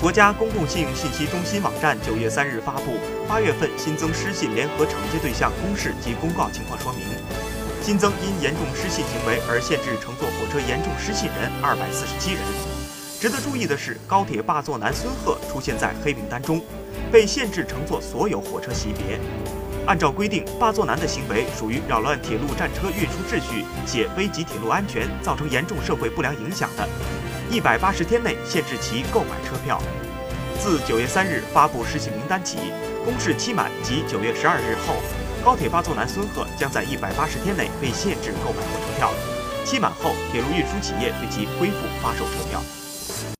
国家公共信用信息中心网站九月三日发布八月份新增失信联合惩戒对象公示及公告情况说明，新增因严重失信行为而限制乘坐火车严重失信人二百四十七人。值得注意的是，高铁霸座男孙贺出现在黑名单中，被限制乘坐所有火车级别。按照规定，霸座男的行为属于扰乱铁路战车运输秩序且危及铁路安全，造成严重社会不良影响的。一百八十天内限制其购买车票。自九月三日发布失信名单起，公示期满及九月十二日后，高铁霸座男孙贺将在一百八十天内被限制购买火车票，期满后，铁路运输企业对其恢复发售车票。